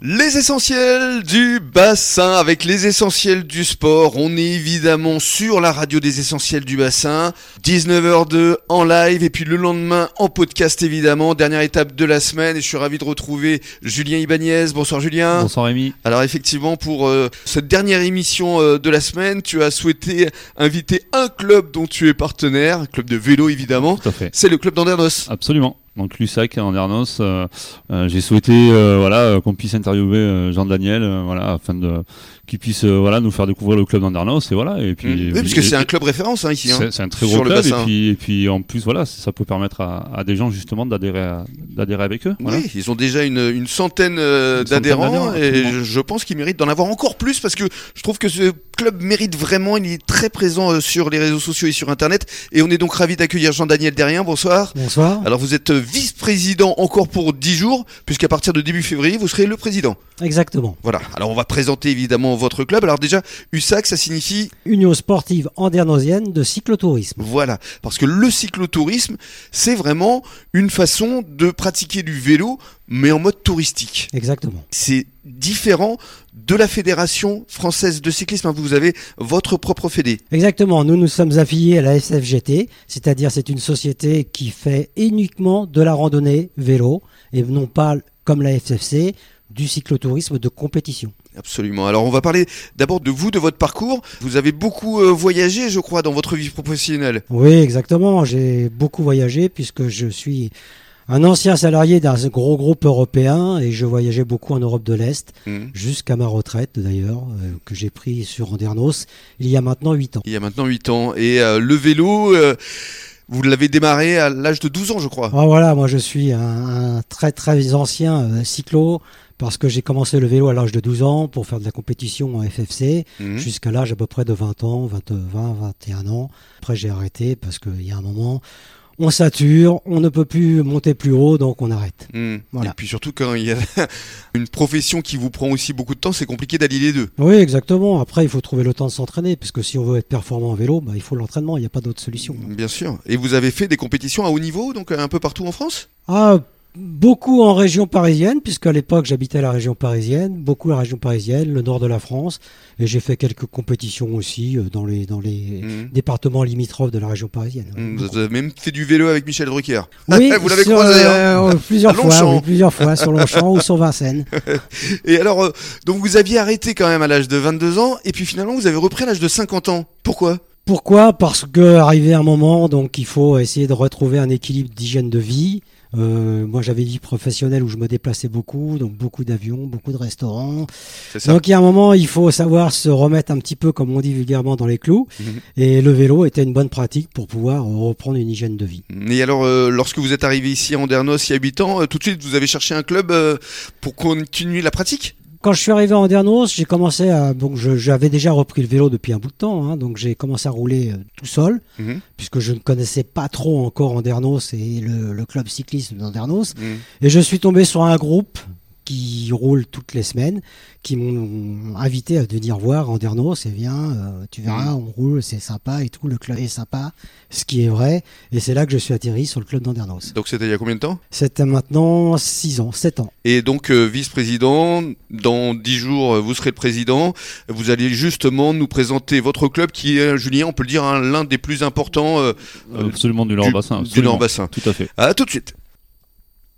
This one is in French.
Les essentiels du bassin avec les essentiels du sport. On est évidemment sur la radio des essentiels du bassin. 19h02 en live et puis le lendemain en podcast évidemment. Dernière étape de la semaine et je suis ravi de retrouver Julien Ibanez. Bonsoir Julien. Bonsoir Rémi. Alors effectivement pour euh, cette dernière émission euh, de la semaine, tu as souhaité inviter un club dont tu es partenaire, un club de vélo évidemment. Tout à fait. C'est le club d'Andernos. Absolument. Donc Lussac en Ernos, euh, euh, j'ai souhaité euh, voilà qu'on puisse interviewer Jean Daniel, voilà afin de qu'il puisse voilà nous faire découvrir le club d'Andernos et voilà et puis Mmh. Oui, parce que c'est un club référence hein, ici. hein. c'est un très gros club et puis et puis en plus voilà ça peut permettre à, à des gens justement d'adhérer d'adhérer avec eux. Voilà. Oui, ils ont déjà une, une centaine d'adhérents et je pense qu'ils méritent d'en avoir encore plus parce que je trouve que ce club mérite vraiment, il est très présent euh, sur les réseaux sociaux et sur internet et on est donc ravi d'accueillir Jean-Daniel Derrien, bonsoir. Bonsoir. Alors vous êtes euh, vice-président encore pour 10 jours puisqu'à partir de début février vous serez le président. Exactement. Voilà, alors on va présenter évidemment votre club. Alors déjà, USAC ça signifie Union sportive andernosienne de cyclotourisme. Voilà, parce que le cyclotourisme, c'est vraiment une façon de pratiquer du vélo, mais en mode touristique. Exactement. C'est différent de la Fédération française de cyclisme. hein. Vous avez votre propre fédé. Exactement. Nous nous sommes affiliés à la SFGT, c'est-à-dire c'est une société qui fait uniquement de la randonnée vélo et non pas comme la FFC du cyclotourisme de compétition. Absolument. Alors on va parler d'abord de vous, de votre parcours. Vous avez beaucoup euh, voyagé, je crois, dans votre vie professionnelle. Oui, exactement. J'ai beaucoup voyagé puisque je suis un ancien salarié d'un gros groupe européen et je voyageais beaucoup en Europe de l'Est Mhm. jusqu'à ma retraite d'ailleurs euh, que j'ai pris sur Andernos il y a maintenant 8 ans. Il y a maintenant 8 ans. Et euh, le vélo, euh, vous l'avez démarré à l'âge de 12 ans, je crois. Ah, voilà, moi je suis un, un très très ancien cyclo parce que j'ai commencé le vélo à l'âge de 12 ans pour faire de la compétition en FFC Mhm. jusqu'à l'âge à peu près de 20 ans, 20, 20 21 ans. Après j'ai arrêté parce qu'il y a un moment, on sature, on ne peut plus monter plus haut, donc on arrête. Voilà. Et puis surtout quand il y a une profession qui vous prend aussi beaucoup de temps, c'est compliqué d'allier les deux. Oui, exactement. Après, il faut trouver le temps de s'entraîner, parce que si on veut être performant en vélo, bah, il faut l'entraînement, il n'y a pas d'autre solution. Bien sûr. Et vous avez fait des compétitions à haut niveau, donc un peu partout en France? Ah, beaucoup en région parisienne, puisqu'à l'époque j'habitais la région parisienne, beaucoup la région parisienne, le nord de la France, et j'ai fait quelques compétitions aussi euh, dans les, dans les Mhm. départements limitrophes de la région parisienne. Mm, Vous avez même fait du vélo avec Michel Drucker. Oui, Vous l'avez croisé, hein euh, plusieurs À fois, oui, plusieurs fois sur Longchamp ou sur Vincennes. Et alors, euh, donc vous aviez arrêté quand même à l'âge de 22 ans, et puis finalement vous avez repris à l'âge de 50 ans. Pourquoi? Pourquoi? Parce que arrivé un moment, donc il faut essayer de retrouver un équilibre d'hygiène de vie. Euh, moi, j'avais une vie professionnelle où je me déplaçais beaucoup, donc beaucoup d'avions, beaucoup de restaurants. C'est ça. Donc il y a un moment, il faut savoir se remettre un petit peu, comme on dit vulgairement, dans les clous. Mhm. Et le vélo était une bonne pratique pour pouvoir reprendre une hygiène de vie. Et alors, euh, lorsque vous êtes arrivé ici à Andernos il y a 8 ans, euh, tout de suite vous avez cherché un club euh, pour continuer la pratique? Quand je suis arrivé à Andernos, j'ai commencé à donc j'avais déjà repris le vélo depuis un bout de temps, hein, donc j'ai commencé à rouler euh, tout seul Mhm. puisque je ne connaissais pas trop encore Andernos et le, le club cyclisme d'Andernos. Mhm. Et je suis tombé sur un groupe qui roule toutes les semaines, qui m'ont invité à venir voir Andernos et viens, euh, tu verras, roule, c'est sympa et tout, le club est sympa, ce qui est vrai. Et c'est là que je suis atterri sur le club d'Andernos. Donc c'était il y a combien de temps? C'était maintenant 6 ans, 7 ans. Et donc euh, vice-président, dans 10 jours euh, vous serez le président. Vous allez justement nous présenter votre club qui est, Julien, on peut le dire, hein, l'un des plus importants euh, Absolument du du- Nord Bassin. du absolument. Nord-Bassin. Tout à fait. À tout de suite.